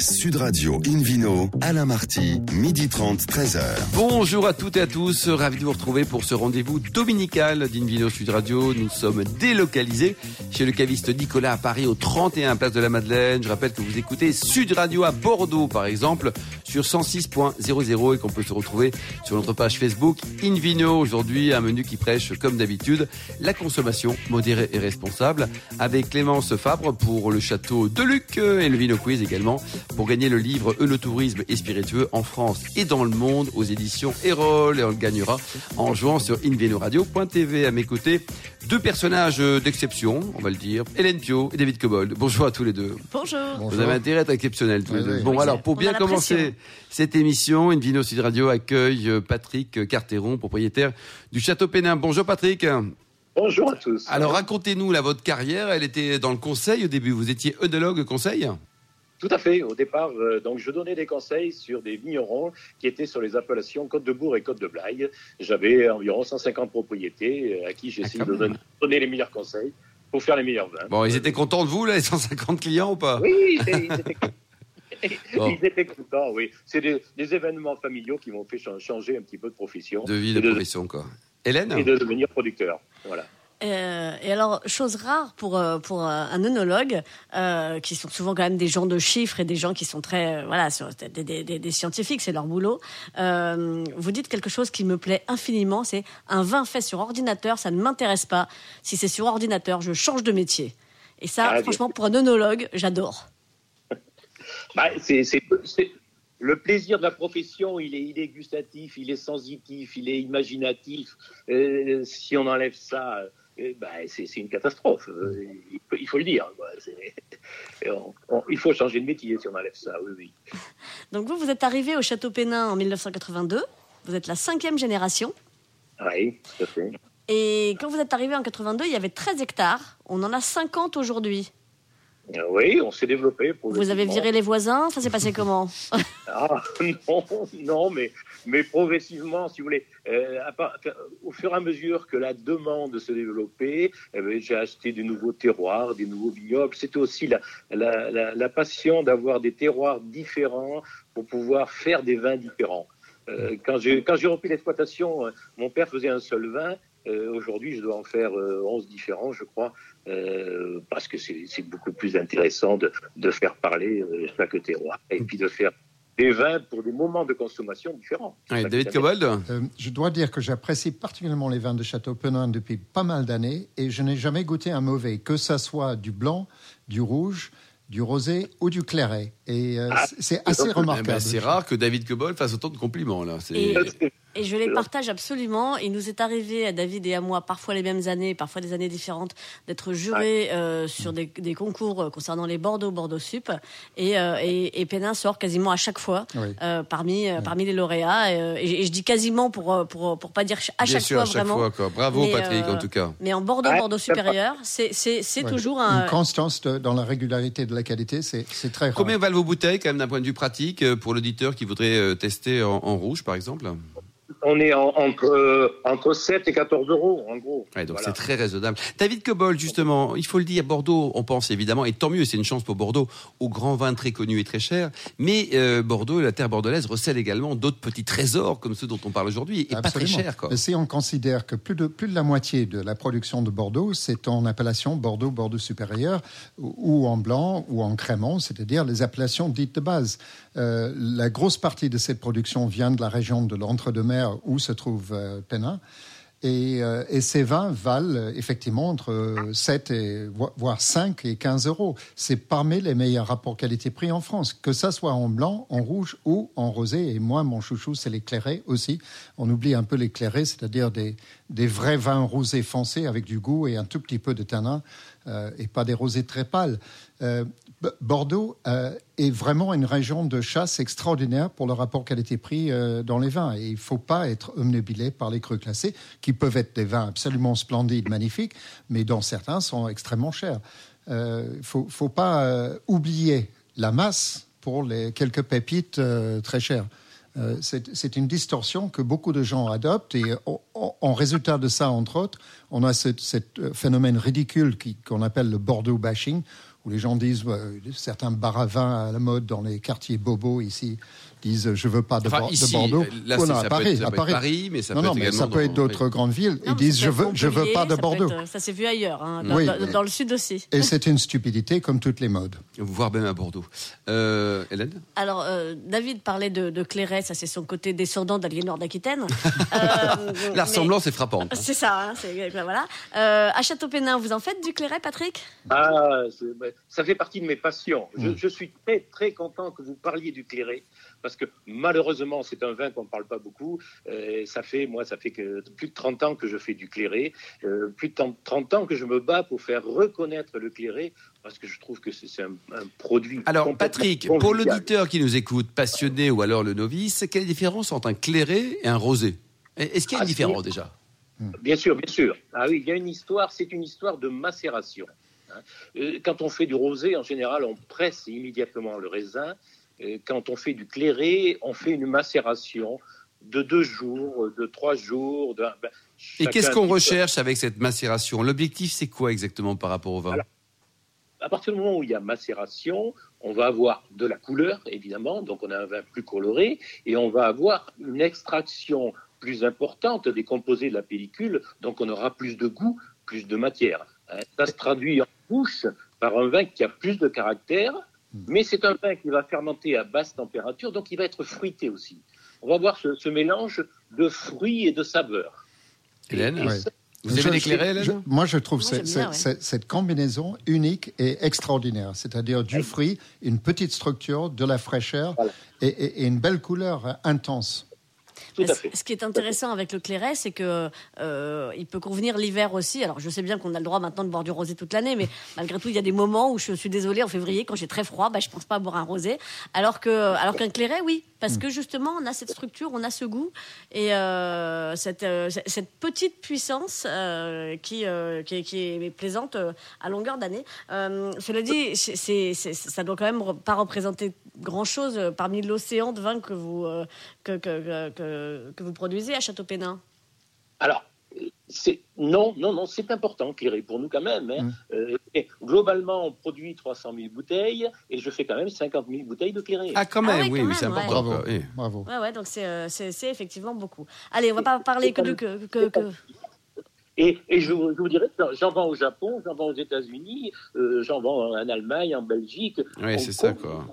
Sud Radio Invino, Alain Marty, midi 30, 13h. Bonjour à toutes et à tous, ravi de vous retrouver pour ce rendez-vous dominical d'Invino Sud Radio. Nous sommes délocalisés chez le caviste Nicolas à Paris au 31 Place de la Madeleine. Je rappelle que vous écoutez Sud Radio à Bordeaux par exemple sur 106.00 et qu'on peut se retrouver sur notre page Facebook Invino. Aujourd'hui, un menu qui prêche comme d'habitude la consommation modérée et responsable avec Clémence Fabre pour le château de Luc et le Vino Quiz également pour gagner le livre Eunotourisme et spiritueux en France et dans le monde aux éditions Erol et on le gagnera en jouant sur invinoradio.tv à mes côtés. Deux personnages d'exception, on va le dire, Hélène Pio et David Cobold. Bonjour à tous les deux. Bonjour. Vous avez intérêt à être exceptionnels tous les deux. oui. Bon Oui, alors pour bien la commencer cette émission, Invino Sud Radio accueille euh, Patrick Carteron, propriétaire du Château Pénin. Bonjour Patrick. Bonjour à tous. Alors racontez-nous là votre carrière. Elle était dans le conseil au début. Vous étiez œnologue conseil? Tout à fait. Au départ, euh, donc je donnais des conseils sur des vignerons qui étaient sur les appellations Côte de Bourg et Côte de Blaye. J'avais environ 150 propriétés euh, à qui j'essayais Ah, de donner, donner les meilleurs conseils pour faire les meilleurs vins. Bon, ils étaient contents de vous là, les 150 clients ou pas? Oui, ils étaient, Bon. ils étaient contents, oui. C'est des, des événements familiaux qui m'ont fait cha- changer un petit peu de profession De vie, et de profession quoi. Hélène? et de devenir producteur. Voilà. Euh, et alors, chose rare pour, euh, pour euh, un œnologue, euh, qui sont souvent quand même des gens de chiffres et des gens qui sont très, voilà, sur- des, des, des- des scientifiques, c'est leur boulot. Euh, vous dites quelque chose qui me plaît infiniment, c'est un vin fait sur ordinateur, ça ne m'intéresse pas. Si c'est sur ordinateur, je change de métier. Et ça, Ah, franchement, pour un œnologue, j'adore. Bah, c'est, c'est- c'est- le plaisir de la profession, il est, il est gustatif, il est sensitif, il est imaginatif. Euh, si on enlève ça, bah, c'est, une catastrophe. Euh, il, faut, il faut le dire. quoi. On- on- il faut changer de métier si on enlève ça. Oui, oui. Donc vous, vous êtes arrivé au Château Pénin en 1982. Vous êtes la cinquième génération. Oui, tout à fait. Et quand vous êtes arrivé en 82, il y avait 13 hectares. On en a 50 aujourd'hui. Euh, Oui, on s'est développé. Vous avez viré les voisins Ça s'est passé comment? Ah, non, non, mais, mais progressivement, si vous voulez, euh, au fur et à mesure que la demande se développait, eh ben, j'ai acheté des nouveaux terroirs, des nouveaux vignobles. C'était aussi la, la, la, passion d'avoir des terroirs différents pour pouvoir faire des vins différents. Euh, quand j'ai repris l'exploitation, euh, mon père faisait un seul vin. Aujourd'hui, je dois en faire euh, 11 différents, je crois, parce que c'est beaucoup plus intéressant de, de faire parler chaque terroir et puis de faire des vins pour des moments de consommation différents. David Cobold Euh, je dois dire que j'apprécie particulièrement les vins de Château Penin depuis pas mal d'années et je n'ai jamais goûté un mauvais, que ça soit du blanc, du rouge, du rosé ou du claret. Et euh, Ah, c'est- assez Eh ben, remarquable. C'est rare que David Cobold fasse autant de compliments là. C'est- Et- fait- Et je les partage absolument. Il nous est arrivé à David et à moi, parfois les mêmes années, parfois des années différentes, d'être jurés euh, sur des, des concours euh, concernant les Bordeaux, Bordeaux Sup. Et, euh, et, et Pénin sort quasiment à chaque fois Oui. euh, parmi, parmi les lauréats. Et, et je dis quasiment pour, pour, pour pas dire à Bien chaque sûr, fois à chaque vraiment. fois quoi. Bravo Mais, Patrick euh, en tout cas. Mais en Bordeaux, Ouais, Bordeaux c'est pas- supérieur, c'est c'est- c'est Ouais. toujours un. Une constance de- dans la régularité de la qualité, c'est c'est très rare. Combien valent vos bouteilles quand même d'un point de vue pratique pour l'auditeur qui voudrait tester en, en rouge par exemple? On est en- entre, euh, entre 7 et 14 euros, en gros. Ouais, donc Voilà. c'est très raisonnable. David Cobold, justement, il faut le dire, Bordeaux, on pense évidemment, et tant mieux, c'est une chance pour Bordeaux, aux grands vins très connus et très chers. Mais euh, Bordeaux, la terre bordelaise, recèle également d'autres petits trésors comme ceux dont on parle aujourd'hui, et pas très Absolument. chers. Quoi. Si on considère que plus de, plus de la moitié de la production de Bordeaux, c'est en appellation Bordeaux, Bordeaux supérieur, ou, ou en blanc, ou en crémant, c'est-à-dire les appellations dites de base. Euh, la grosse partie de cette production vient de la région de l'Entre-deux-Mers où se trouve euh, Pénin. Et, euh, et ces vins valent euh, effectivement entre euh, 7 et vo- voire 5 et 15 euros. C'est parmi les meilleurs rapports qualité-prix en France, que ça soit en blanc, en rouge ou en rosé. Et moi, mon chouchou, c'est l'éclairé aussi. On oublie un peu l'éclairé, c'est-à-dire des, vrais vins rosés foncés avec du goût et un tout petit peu de tanin, et pas des rosés très pâles. Bordeaux euh, est vraiment une région de chasse extraordinaire pour le rapport qualité-prix euh, dans les vins. Et il ne faut pas être omnubilé par les crus classés, qui peuvent être des vins absolument splendides, magnifiques, mais dont certains sont extrêmement chers. Il ne faut, pas euh, oublier la masse pour les quelques pépites euh, très chères. Euh, c'est une distorsion que beaucoup de gens adoptent et en, résultat de ça, entre autres, on a ce euh, phénomène ridicule qu'on appelle le Bordeaux bashing, où les gens disent, euh, certains vin à la mode dans les quartiers bobos ici, disent je veux pas de, Enfin, de ici, Bordeaux. là, Oh c'est- non, ça à peut Paris, être- ça à peut être Paris. Paris, mais ça non, peut non, être mais ça également peut être dans- d'autres grandes villes. Non, Ils disent je veux, je veux pas de ça Bordeaux. être- ça s'est vu ailleurs, hein, dans, Oui. dans- dans le sud aussi. Et c'est une stupidité comme toutes les modes. Voire même à Bordeaux. Euh, Hélène Alors, euh, David parlait de, de Clairet, ça c'est son côté descendant d'Aliénor d'Aquitaine. Euh, La ressemblance est frappante. hein. C'est ça, hein, c'est- voilà. Euh, à Château-Pénin, vous en faites du Clairet, Patrick? Ah, bah, ça fait partie de mes passions. Je, Mm. je suis très très content que vous parliez du clairet parce que malheureusement c'est un vin qu'on ne parle pas beaucoup. Euh, ça fait moi ça fait que plus de 30 ans que je fais du clairet, euh, plus de 30 ans que je me bats pour faire reconnaître le clairet parce que je trouve que c'est un, un produit. Alors, Patrick, pour l'auditeur qui nous écoute, passionné ou alors le novice, quelle est la différence entre un clairet et un rosé? Est-ce qu'il y a une Ah, différence déjà? Bien sûr, bien sûr. Ah oui, il y a une histoire, c'est une histoire de macération. hein. Euh, Quand on fait du rosé, en général, on presse immédiatement le raisin. Quand on fait du clairet, on fait une macération de deux jours, de trois jours. De, ben, Et qu'est-ce qu'on recherche avec cette macération? L'objectif, c'est quoi exactement par rapport au vin? Alors, À partir du moment où il y a macération, on va avoir de la couleur, évidemment, donc on a un vin plus coloré, et on va avoir une extraction plus importante des composés de la pellicule, donc on aura plus de goût, plus de matière. Hein, Ça se traduit en bouche par un vin qui a plus de caractère, mais c'est un vin qui va fermenter à basse température, donc il va être fruité aussi. On va avoir ce, ce mélange de fruits et de saveurs. Hélène Et Ouais. ça- Vous Je- aimez clairets, Hélène je- Moi, je trouve Moi, cette, j'aime bien, cette- cette- cette combinaison unique et extraordinaire. C'est-à-dire du fruit, une petite structure, de la fraîcheur Voilà. et, et- et une belle couleur intense. Tout Mais à ce- fait. Ce qui est intéressant avec le clairet, c'est que euh, il peut convenir l'hiver aussi. Alors, je sais bien qu'on a le droit maintenant de boire du rosé toute l'année, mais malgré tout, il y a des moments où je suis désolée en février, quand j'ai très froid, bah, je pense pas à boire un rosé. Alors que, alors qu'un clairet, oui, parce Mm. que justement, on a cette structure, on a ce goût et euh, cette, euh, cette- petite puissance euh, qui, euh, qui, est- qui est plaisante euh, à longueur d'année. Euh, cela dit, c'est- c'est- ça doit quand même pas représenter grand chose parmi l'océan de vin que vous euh, que, que, que, que- que vous produisez à Château-Pénin. Alors, non, non, non, c'est important, Clairet, pour nous quand même. hein. Mm. Euh, et globalement, on produit 300 000 bouteilles et je fais quand même 50 000 bouteilles de Clairet. Ah, quand Ah même, oui, oui, c'est ouais. important. Bravo. oui. Bravo. Ouais, ouais, donc c'est, euh, c'est, c'est effectivement beaucoup. Allez, on va pas parler que de que, que, que- Et, et je, vous- je vous dirais, que j'en vends au Japon, j'en vends aux États-Unis, euh, j'en vends en Allemagne, en Belgique. Hong c'est ça, quoi.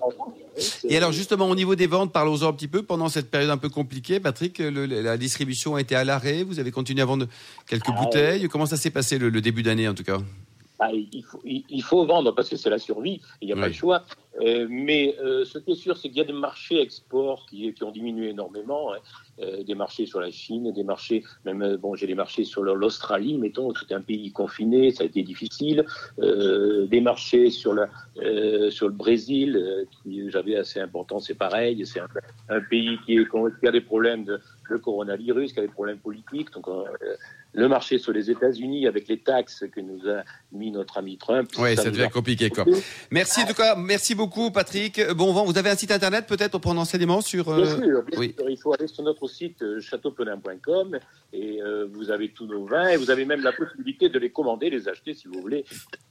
Et alors justement, au niveau des ventes, parlons-en un petit peu. Pendant cette période un peu compliquée, Patrick, le- la distribution a été à l'arrêt. Vous avez continué à vendre quelques Ah, bouteilles. Comment ça s'est passé le, le début d'année en tout cas? Ah, il, faut, il, il faut vendre parce que c'est la survie, il n'y a pas Oui. le choix. Euh, mais euh, ce qui est sûr, c'est qu'il y a des marchés export qui, qui ont diminué énormément. hein. Euh, des marchés sur la Chine, des marchés, même bon, j'ai des marchés sur l'Australie, mettons, c'est un pays confiné, ça a été difficile. Des marchés sur, la, sur le Brésil, qui j'avais assez important, c'est pareil. C'est un, un pays qui, est, qui a des problèmes de, de coronavirus, qui a des problèmes politiques. Donc, le marché sur les États-Unis avec les taxes que nous a mis notre ami Trump. Oui, ça devient a- compliqué quoi. Merci en tout cas, merci beaucoup Patrick. Bon vent, vous avez un site internet peut-être pour prendre enseignement sur. euh, Bien sûr, bien oui. sûr, il faut aller sur notre site euh, châteaupenin.com et euh, vous avez tous nos vins et vous avez même la possibilité de les commander, les acheter si vous voulez.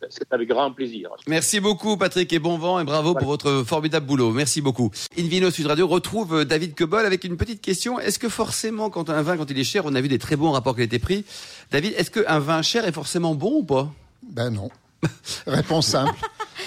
C'est avec grand plaisir. Merci beaucoup Patrick et bon vent et bravo pour votre formidable boulot. Merci beaucoup. Invino Sud Radio retrouve David Quebol avec une petite question. Est-ce que forcément quand un vin quand il est cher, on a vu des très bons rapports qualité-prix? David, est-ce qu'un vin cher est forcément bon ou pas? Ben non. Réponse simple.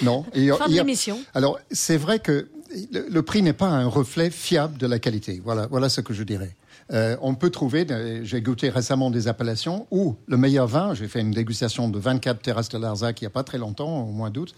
Non. Et- fin de l'émission. Alors, c'est vrai que le, le prix n'est pas un reflet fiable de la qualité. Voilà, voilà ce que je dirais. Euh, on peut trouver, euh, j'ai goûté récemment des appellations où le meilleur vin, j'ai fait une dégustation de 24 terrasses de Larzac il n'y a pas très longtemps, au mois d'août,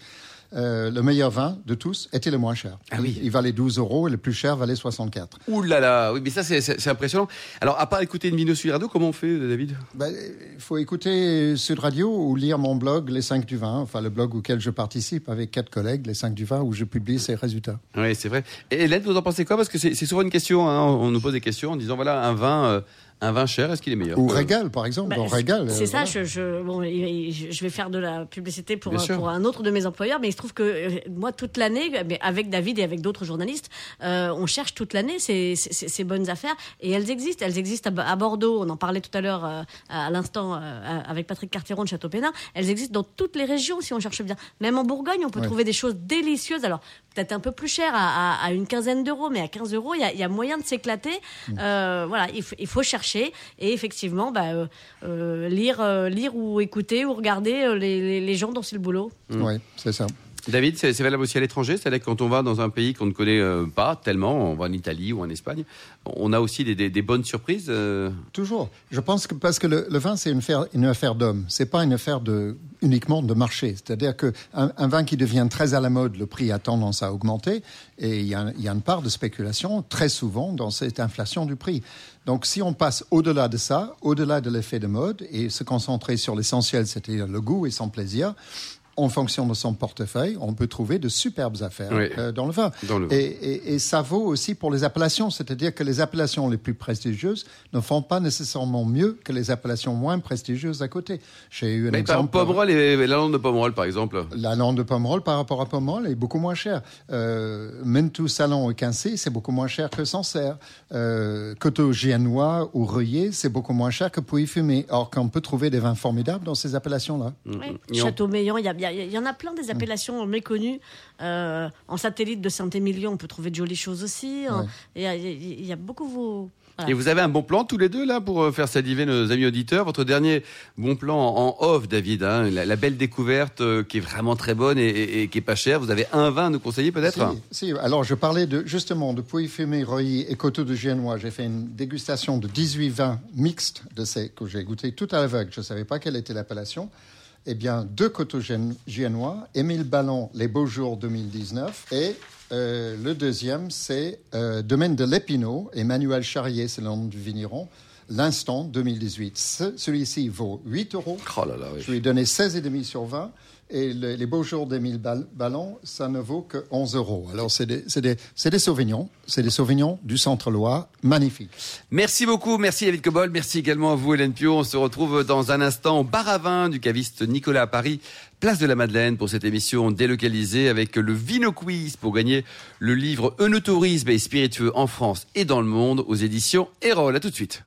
euh, le meilleur vin de tous était le moins cher. Ah oui. Il, il valait 12 euros et le plus cher valait 64. Ouh là là, oui mais ça c'est- impressionnant. Alors à part écouter Invino Sud Radio, comment on fait David? Ben, Il faut écouter Sud Radio ou lire mon blog Les 5 du vin, enfin le blog auquel je participe avec quatre collègues, Les 5 du vin, où je publie ces résultats. Oui, c'est vrai. Et Hélène, vous en pensez quoi? Parce que c'est c'est souvent une question, hein, on nous pose des questions en disant voilà, un vin, euh, Un vin cher, est-ce qu'il est meilleur Ou Régal, par exemple. Bah, Régal. C'est euh, ça, voilà. je, bon, vais faire de la publicité pour, un- sûr. pour un autre de mes employeurs, mais il se trouve que euh, moi, toute l'année, avec David et avec d'autres journalistes, euh, on cherche toute l'année ces, ces, ces bonnes affaires et elles existent. Elles existent à, à Bordeaux, on en parlait tout à l'heure euh, à l'instant euh, avec Patrick Carteron de Château-Pénin. Elles existent dans toutes les régions si on cherche bien. Même en Bourgogne, on peut Ouais. trouver des choses délicieuses. Alors, peut-être un peu plus cher à, à- à une quinzaine d'euros, mais à 15 euros, il y a, il y a moyen de s'éclater. Euh, voilà, il, faut- il faut chercher et effectivement, bah, euh, euh, lire, euh, lire ou écouter ou regarder les, les- les gens dont c'est le boulot. Oui, c'est ça. David, c'est valable aussi à l'étranger, c'est-à-dire quand on va dans un pays qu'on ne connaît euh, pas tellement, on va en Italie ou en Espagne, on a aussi des, des- des bonnes surprises. euh, Toujours. Je pense que parce que le, le vin, c'est une affaire, une affaire d'homme. C'est pas une affaire de, uniquement de marché. C'est-à-dire que un, un vin qui devient très à la mode, le prix a tendance à augmenter et il y a, il y a une part de spéculation très souvent dans cette inflation du prix. Donc, si on passe au-delà de ça, au-delà de l'effet de mode et se concentrer sur l'essentiel, c'est-à-dire le goût et son plaisir, en fonction de son portefeuille, on peut trouver de superbes affaires Oui. euh, dans le vin. Dans le vin. Et, et- et ça vaut aussi pour les appellations, c'est-à-dire que les appellations les plus prestigieuses ne font pas nécessairement mieux que les appellations moins prestigieuses à côté. J'ai eu un mais par exemple. Pomerol et la lande de Pomerol, par exemple. La lande de Pomerol par rapport à Pomerol est beaucoup moins chère. Euh, Mentou, Salon et Quincy, c'est beaucoup moins cher que Sancerre. Euh, Coteau Giennois ou Reuillet, c'est beaucoup moins cher que Pouilly-Fumé. Or qu'on peut trouver des vins formidables dans ces appellations-là. Ouais. Et on- Château-Meillan, il y, a- il y a- il y en a plein des appellations méconnues. Euh, en satellite de Saint-Émilion, on peut trouver de jolies choses aussi. hein. Ouais. Il y, a- y beaucoup. Vous... voilà. Et vous avez un bon plan tous les deux là pour euh, faire saliver nos amis auditeurs? Votre dernier bon plan en off, David, hein, la, la belle découverte euh, qui est vraiment très bonne et, et- et qui est pas chère. Vous avez un vin à nous conseiller peut-être? Si, si. alors je parlais de, justement de Pouilly-Fumé, Reuilly et Coteau de Giennois. J'ai fait une dégustation de 18 vins mixtes de ces que j'ai goûté tout à l'aveugle. Je ne savais pas quelle était l'appellation. Eh bien, deux Giennois, Émile Ballon, Les Beaux Jours 2019 et euh, le deuxième, c'est euh, Domaine de l'Épinot, Emmanuel Charrier, c'est le nom du vigneron, L'Instant 2018. Ce- Celui-ci vaut 8 euros. Oh là là, oui. Je lui ai donné 16,5 sur 20. Et le- les beaux jours d'Émile Ball- Ballon, ça ne vaut que 11 euros. Alors, c'est des, c'est des, c'est des Sauvignons. C'est des Sauvignons du Centre-Loire. Magnifiques. Merci beaucoup, merci David Cobol, merci également à vous Hélène Pio. On se retrouve dans un instant au bar à vin du caviste Nicolas à Paris, place de la Madeleine pour cette émission délocalisée avec le Vino Quiz pour gagner le livre Eunotourisme et spiritueux en France et dans le monde aux éditions Erol. À tout de suite.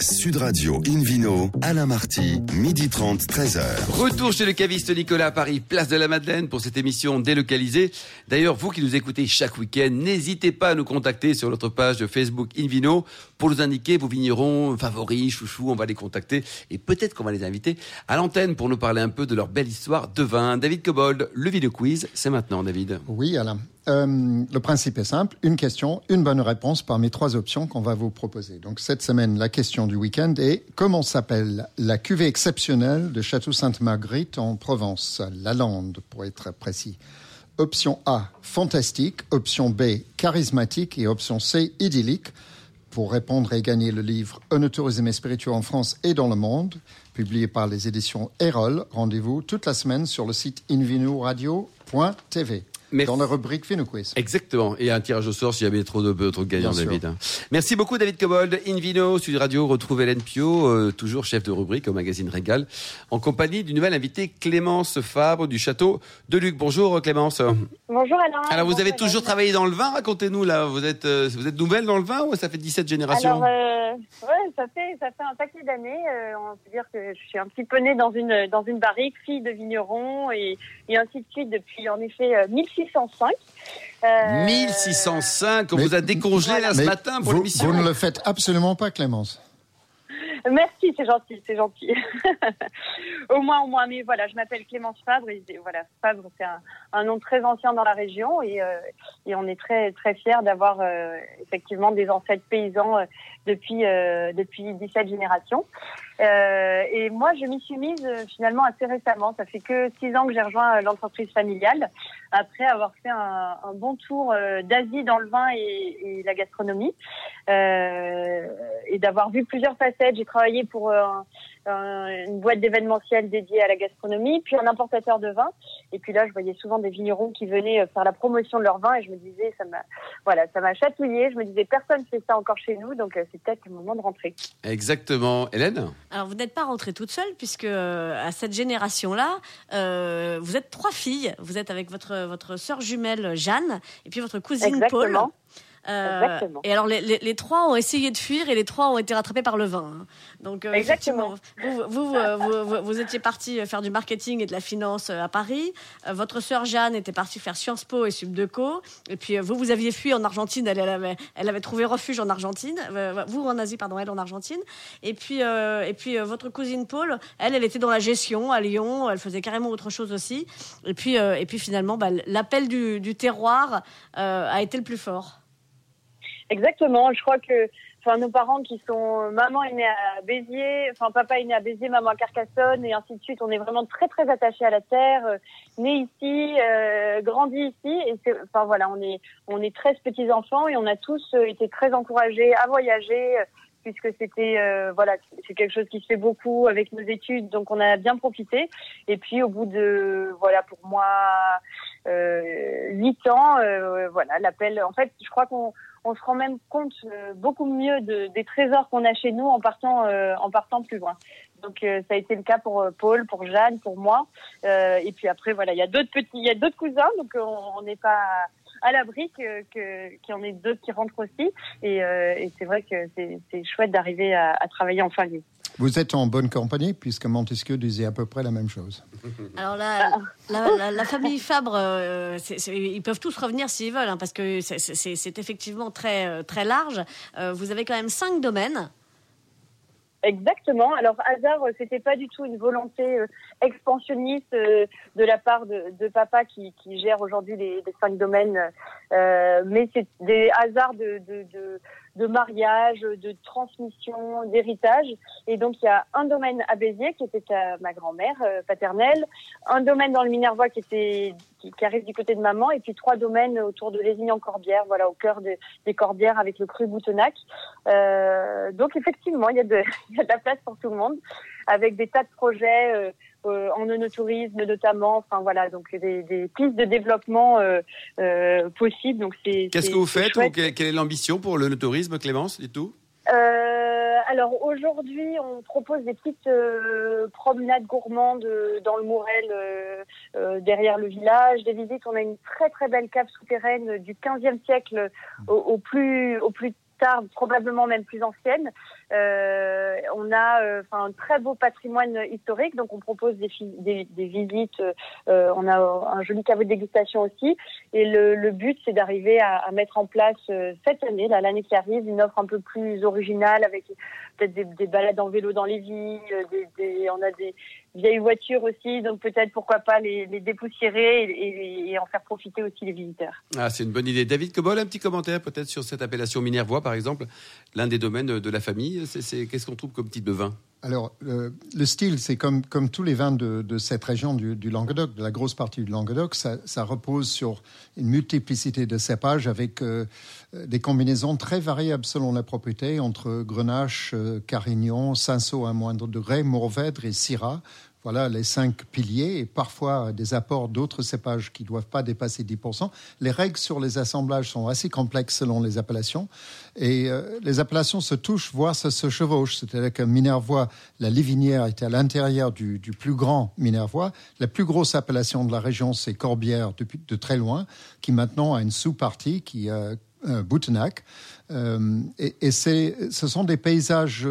Sud Radio Invino, Alain Marty, midi 30, 13h. Retour chez le caviste Nicolas à Paris, place de la Madeleine pour cette émission délocalisée. D'ailleurs, vous qui nous écoutez chaque week-end, n'hésitez pas à nous contacter sur notre page de Facebook Invino pour nous indiquer vos vignerons favoris, chouchous, on va les contacter et peut-être qu'on va les inviter à l'antenne pour nous parler un peu de leur belle histoire de vin. David Cobold, le vidéo quiz, c'est maintenant David. Oui, Alain. Euh, le principe est simple. Une question, une bonne réponse parmi trois options qu'on va vous proposer. Donc, cette semaine, la question du week-end est comment s'appelle la cuvée exceptionnelle de Château Sainte-Marguerite en Provence, la Lande, pour être précis. Option A, fantastique. Option B, charismatique. Et option C, idyllique. Pour répondre et gagner le livre Un tourisme spirituel en France et dans le monde, publié par les éditions Erol, rendez-vous toute la semaine sur le site invinoradio.tv. Merci. Dans la rubrique Quiz. Exactement. Et un tirage au sort s'il y avait trop de, trop de gagnants, Bien. David. hein. Merci beaucoup, David Cobold. Invino, Sud Radio, retrouve Hélène Pio, euh, toujours chef de rubrique au magazine Régal, en compagnie du nouvel invité Clémence Fabre du château de Luc. Bonjour, Clémence. Bonjour Alain. Alors, vous Bonjour, avez toujours travaillé dans le vin, racontez-nous là. Vous êtes, euh, vous êtes nouvelle dans le vin ou ça fait 17 générations Alors, euh, ouais, ça fait ça fait un paquet d'années. euh, on peut dire que je suis un petit peu née dans une dans une barrique, fille de vigneron et, et ainsi de suite depuis en effet euh, 1605. Euh, 1605, on mais- vous a décongelé là ce Mais matin pour vous, l'émission. vous ne le faites absolument pas, Clémence. Merci, c'est gentil, c'est gentil. au moins, au moins. Mais voilà, je m'appelle Clémence Fabre. Et voilà, Fabre, c'est un, un nom très ancien dans la région et, euh, et on est très très fiers d'avoir euh, effectivement des ancêtres paysans euh, depuis euh, depuis 17 générations. Euh, et moi, je m'y suis mise euh, finalement assez récemment. Ça fait que six ans que j'ai rejoint euh, l'entreprise familiale après avoir fait un, bon tour euh, d'Asie dans le vin et, la gastronomie et d'avoir vu plusieurs facettes. J'ai travaillé pour un, un, une boîte d'événementiel dédiée à la gastronomie, puis un importateur de vin. Et puis là, je voyais souvent des vignerons qui venaient faire la promotion de leur vin et je me disais, ça m'a, voilà, ça m'a chatouillé. Je me disais, personne fait ça encore chez nous, donc c'est peut-être le moment de rentrer. Exactement. Hélène? Alors, vous n'êtes pas rentrée toute seule, puisque euh, à cette génération-là, euh, vous êtes trois filles. Vous êtes avec votre, votre sœur jumelle Jeanne, et puis votre cousine. Paul. Euh, et alors les, les, les, trois ont essayé de fuir et les trois ont été rattrapés par le vin. Hein. Donc euh, Exactement. Vous, vous, vous, vous, vous étiez parti faire du marketing et de la finance à Paris. Euh, votre sœur Jeanne était partie faire Sciences Po et Subdeco. Et puis vous, vous aviez fui en Argentine. Elle, elle, avait, elle avait trouvé refuge en Argentine. vous en Asie, pardon, elle en Argentine. Et puis, et puis votre cousine Paul, elle, elle était dans la gestion à Lyon. Elle faisait carrément autre chose aussi. Et puis, et puis finalement, bah, l'appel du, du terroir a été le plus fort. Exactement. Je crois que enfin nos parents qui sont maman est née à Béziers, enfin papa est né à Béziers, maman à Carcassonne et ainsi de suite. On est vraiment très très attachés à la terre, euh, né ici, euh, grandi ici et c'est enfin voilà, on est on est 13 petits enfants et on a tous euh, été très encouragés à voyager puisque c'était euh, voilà c'est quelque chose qui se fait beaucoup avec nos études donc on a bien profité et puis au bout de voilà pour moi euh, huit ans euh, voilà l'appel en fait je crois qu'on on se rend même compte euh, beaucoup mieux de, des trésors qu'on a chez nous en partant euh, en partant plus loin. Donc euh, ça a été le cas pour Paul, pour Jeanne, pour moi. et puis après voilà, il y a d'autres petits, il y a d'autres cousins, donc on n'est pas à l'abri que, que, qu'il y en ait d'autres qui rentrent aussi. Et, et c'est vrai que c'est, c'est chouette d'arriver à, à travailler en famille. Vous êtes en bonne compagnie, puisque Montesquieu disait à peu près la même chose. Alors la, la, la, la famille Fabre, euh, c'est, c'est, ils peuvent tous revenir s'ils veulent, hein, parce que c'est, c'est effectivement très, très large. Euh, vous avez quand même cinq domaines. Exactement. Alors hasard, c'était pas du tout une volonté expansionniste de la part de, de papa qui, qui gère aujourd'hui les, les, cinq domaines, euh, mais c'est des hasards de, de, de de mariage, de transmission, d'héritage. Et donc, il y a un domaine à Béziers qui était à ma grand-mère euh, paternelle, un domaine dans le Minervois qui était qui, qui, arrive du côté de maman, et puis trois domaines autour de Lézignan-Corbière, voilà, au cœur de, des Corbières avec le cru Boutenac. Euh, donc, effectivement, il y, a de, il y a de la place pour tout le monde, avec des tas de projets. Euh, euh, en onotourisme notamment. Enfin voilà, donc des, des pistes de développement euh, euh, possibles. Donc c'est. Qu'est-ce que vous faites ou quelle est l'ambition pour le tourisme, Clémence, du tout? Euh, alors aujourd'hui, on propose des petites euh, promenades gourmandes dans le Mourel, euh, derrière le village, des visites. On a une très très belle cave souterraine du 15e siècle au, au plus au plus probablement même plus ancienne. Euh, on a enfin un très beau patrimoine historique, donc on propose des, visites. Euh, on a un joli caveau de dégustation aussi. Et le, but, c'est d'arriver à, mettre en place cette année, l'année qui arrive, une offre un peu plus originale avec peut-être des, des, balades en vélo dans les villes. On a des vieilles voitures aussi, donc peut-être pourquoi pas les, dépoussiérer et, en faire profiter aussi les visiteurs. Ah, c'est une bonne idée. David Cobol, un petit commentaire peut-être sur cette appellation Minervois, par exemple, l'un des domaines de la famille. Qu'est-ce qu'on trouve comme type de vin? Alors, le style, c'est comme, tous les vins de, de cette région du, Languedoc, de la grosse partie du Languedoc, ça, repose sur une multiplicité de cépages avec euh, des combinaisons très variables selon la propriété entre Grenache, euh, Carignan, à moindre degré, Mourvèdre et Syrah. Voilà les cinq piliers et parfois des apports d'autres cépages qui ne doivent pas dépasser 10%. Les règles sur les assemblages sont assez complexes selon les appellations et euh, les appellations se touchent, voire se, chevauchent. C'est-à-dire que Minervois, la Livinière était à l'intérieur du, du, plus grand Minervois. La plus grosse appellation de la région, c'est Corbière, depuis de très loin, qui maintenant a une sous-partie qui euh, euh, Boutenac. Euh, et, et ce sont des paysages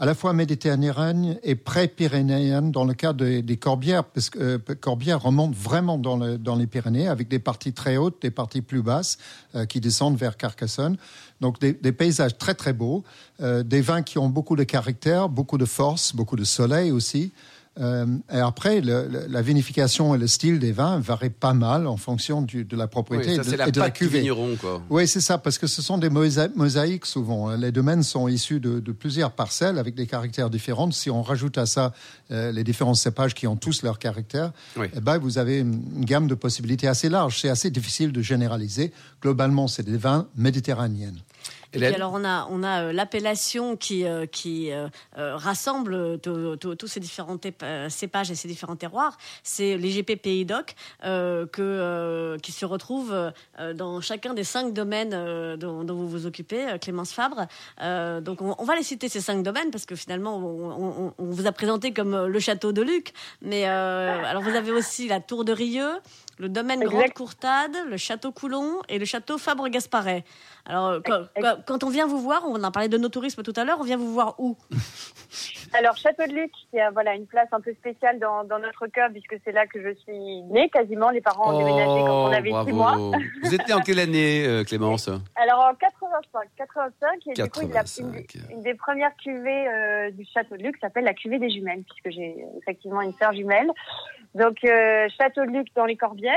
à la fois méditerranéenne et pré-pyrénéenne dans le cas des, des Corbières, parce que euh, Corbière remonte vraiment dans, le, dans, les Pyrénées avec des parties très hautes, des parties plus basses euh, qui descendent vers Carcassonne. Donc des, des paysages très très beaux, euh, des vins qui ont beaucoup de caractère, beaucoup de force, beaucoup de soleil aussi. Euh, et après, le- le- la vinification et le style des vins varient pas mal en fonction du- de la propriété Oui, ça, et de, la et de la cuvée. vigneron, quoi. Oui, c'est ça, parce que ce sont des mosa- mosaïques souvent. Les domaines sont issus de, de plusieurs parcelles avec des caractères différents. Si on rajoute à ça euh, les différents cépages qui ont tous leurs caractères, Oui. eh ben, vous avez une une gamme de possibilités assez large. C'est assez difficile de généraliser. Globalement, c'est des vins méditerranéens. Et puis alors on a on a euh, l'appellation qui euh, qui euh, rassemble tous- ces différents cépages et ces différents terroirs. C'est l'IGP Pays Doc que qui se retrouve dans chacun des cinq domaines dont, dont vous vous occupez, Clémence Fabre. Donc on, on va les citer ces cinq domaines parce que finalement on, on- on vous a présenté comme le château de Luc, mais alors vous avez aussi la Tour de Rieux, le domaine Exact. Grande Courtade, le château Coulon et le château Fabre-Gasparet. Alors, euh, quand, on vient vous voir, on en parlait de nos tourismes tout à l'heure, on vient vous voir où? Alors, Château de Luc, qui a voilà, une place un peu spéciale dans, dans notre cœur, puisque c'est là que je suis née quasiment. Les parents ont déménagé quand on avait six mois. Oh, bravo. Vous né en quelle année, euh, Clémence? Alors, en 85, 85 et du coup, il a 85. une, des- une des premières cuvées euh, du Château de Luc s'appelle la cuvée des jumelles, puisque j'ai effectivement une sœur jumelle. Donc, euh, Château Luc dans les Corbières.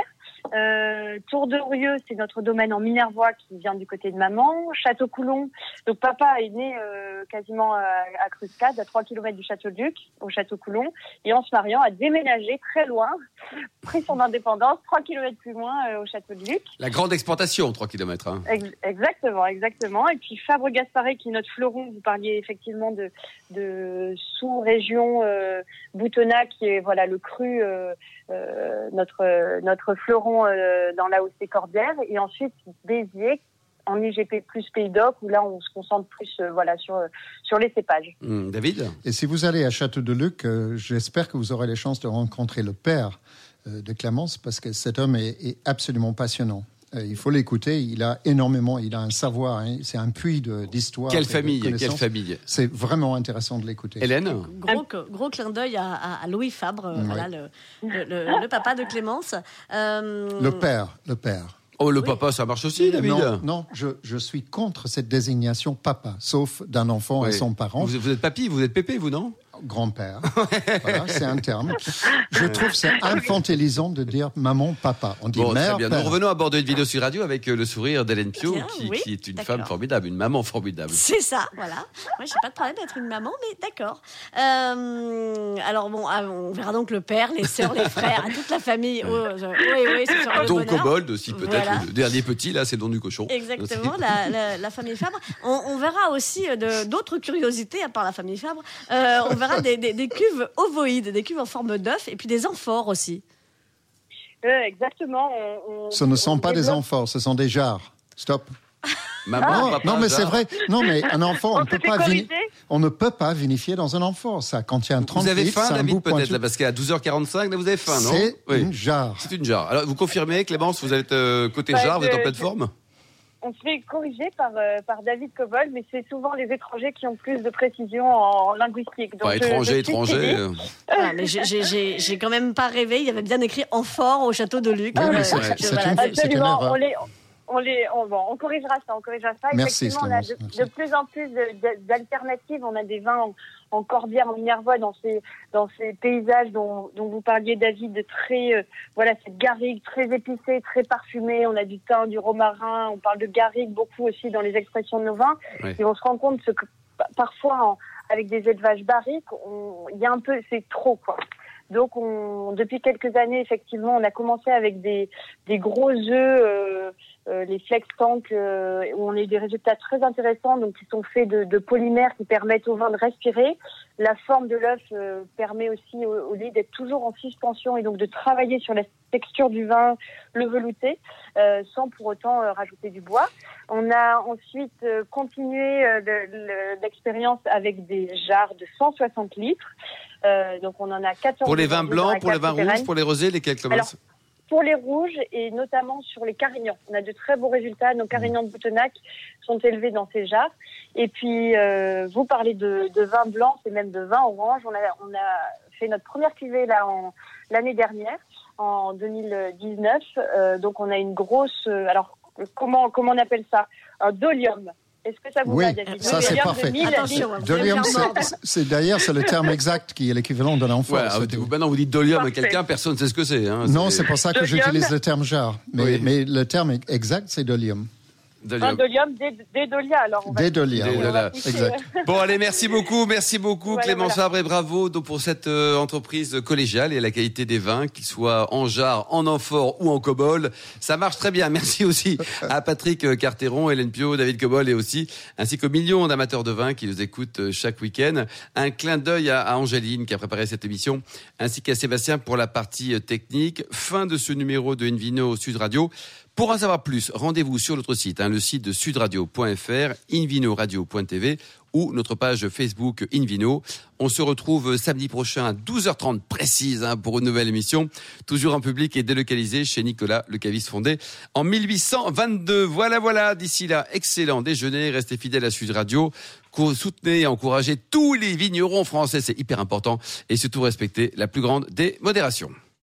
Euh, Tour de Rieux, c'est notre domaine en Minervois qui vient du côté de maman. Château Coulon, donc papa est né euh, quasiment à, à Cruscade, à 3 km du Château de Luc, au Château Coulon. Et en se mariant, a déménagé très loin, pris son indépendance, 3 km plus loin euh, au Château de Luc. La grande exportation, 3 km. Hein. Ex- Exactement, exactement. Et puis Fabre Gasparet, qui est notre fleuron. Vous parliez effectivement de, de sous-région euh, Boutonnat, qui est voilà le cru, euh, notre notre fleuron euh, dans la hausse des Corbières. Et ensuite Béziers en IGP plus Pays d'Oc, où là on se concentre plus euh, voilà sur sur les cépages. Hum, David? Et si vous allez à Château de Luc, euh, j'espère que vous aurez les chances de rencontrer le père euh, de Clémence, parce que cet homme est, est absolument passionnant. Euh, il faut l'écouter. Il a énormément, il a un savoir. hein, c'est un puits de- d'histoire. Quelle famille Quelle famille C'est vraiment intéressant de l'écouter. Hélène Gros, gros clin d'œil à, Louis Fabre, euh, Ouais. voilà, le, le- le- le papa de Clémence. Euh, Le père, le père. Oh, le papa, ça marche aussi, David Non, non, je, je suis contre cette désignation papa, sauf d'un enfant et son parent, Vous, vous êtes papy, vous êtes pépé, vous, non? Grand-père. voilà, c'est un terme. Je trouve que c'est infantilisant de dire maman, papa. On dit Bon, mère, très bien. père. Nous revenons à bord de une vidéo sur radio avec euh, le sourire d'Hélène Pio, qui, oui, qui est une femme formidable, une maman formidable. C'est ça, voilà. Moi, j'ai pas de problème d'être une maman, mais d'accord. Euh, alors bon, ah, on verra donc le père, les sœurs, les frères, toute la famille. Oh, je- oui, oui, ce sera le Don. Cobold aussi, peut-être. Voilà. Le dernier petit, là, c'est le nom du cochon. Exactement, la, la, la famille Fabre. On, on verra aussi euh, d'autres curiosités, à part la famille Fabre. Euh, on verra des, des- des cuves ovoïdes, des cuves en forme d'œuf, et puis des amphores aussi. Euh, exactement. on- on- Ce ne on sont pas des amphores, ce sont des jarres. Stop. Maman, non, papa, non, mais c'est vrai. Non, mais un enfant, on, On peut pas on ne peut pas vinifier dans un amphore. Ça contient 30 Vous avez faim, David, peut-être, là, parce qu'à 12h45, là, vous avez faim, non? C'est Oui. une jarre. C'est une jarre. Alors, vous confirmez, Clémence, vous êtes euh, côté Bah, jarre, vous êtes en pleine je- forme? On se fait corriger par, euh, par David Cobol, mais c'est souvent les étrangers qui ont plus de précision en linguistique. Donc, je- étranger, étranger. Euh, mais j'ai- quand même pas rêvé. Il y avait bien écrit amphore au château de Luc. Euh, c'est- voilà, Absolument, erreur. on les, on les, on, bon, on corrigera ça, on corrigera ça. Merci, Effectivement, on a de, plus en plus d'alternatives. On a des vins en, en corbière, en minervois, dans ces, dans ces paysages dont, dont vous parliez, David, de très, euh, voilà, cette garrigue très épicée, très parfumée. On a du thym, du romarin. On parle de garrigue beaucoup aussi dans les expressions de nos vins. Et on se rend compte ce que pa- parfois, en- avec des élevages barriques, il y a un peu, c'est trop, quoi. Donc, on, depuis quelques années, effectivement, on a commencé avec des, des gros œufs, euh, euh, les flex tank, euh, où on a eu des résultats très intéressants, donc qui sont faits de, de polymères qui permettent au vin de respirer. La forme de l'œuf euh, permet aussi au, au lait d'être toujours en suspension et donc de travailler sur la texture du vin, le velouté, euh, sans pour autant euh, rajouter du bois. On a ensuite euh, continué euh, le- le- l'expérience avec des jarres de 160 litres. Euh, donc on en a 14. Pour les vins blancs, la pour les vins rouges, pour les rosés, lesquels, Clémence Pour les rouges et notamment sur les carignans, on a de très beaux résultats. Nos carignans de Boutenac sont élevés dans ces jarres. Et puis, euh, vous parlez de, de vin blanc et même de vin orange. On a, on a fait notre première cuvée là l'année dernière, en 2019. Euh, donc, on a une grosse. euh, alors, comment comment on appelle ça? Un dolium. Est-ce que ça vous Oui, va, David? ça c'est parfait. vous allez Dolium, c'est- d'ailleurs c'est le terme exact qui est l'équivalent de l'enfant. Ouais, tout. maintenant vous dites dolium à quelqu'un, personne ne sait ce que c'est. Hein, Non, c'est pour ça que j'utilise le terme jar. Mais, Oui. mais le terme exact, c'est dolium. Un dolium. Dolium des, des Dolia, alors on va... Dédolia. Exact. Bon, allez, merci beaucoup, merci beaucoup, Voilà, Clément voilà. Fabre et bravo donc, pour cette euh, entreprise collégiale et la qualité des vins, qu'ils soient en jarre, en amphore ou en cobol. Ça marche très bien. Merci aussi à Patrick euh, Carteron, Hélène Pio, David Cobol et aussi, ainsi qu'aux millions d'amateurs de vin qui nous écoutent euh, chaque week-end. Un clin d'œil à, à Angéline qui a préparé cette émission, ainsi qu'à Sébastien pour la partie technique. Fin de ce numéro de Invino Sud Radio. Pour en savoir plus, rendez-vous sur notre site, hein, le site de sudradio.fr, invinoradio.tv ou notre page Facebook Invino. On se retrouve samedi prochain à 12h30 précise hein, pour une nouvelle émission, toujours en public et délocalisé chez Nicolas Le Caviste fondé en 1822. Voilà, voilà, d'ici là, excellent déjeuner, restez fidèles à Sud Radio, soutenez et encouragez tous les vignerons français, c'est hyper important, et surtout respectez la plus grande des modérations.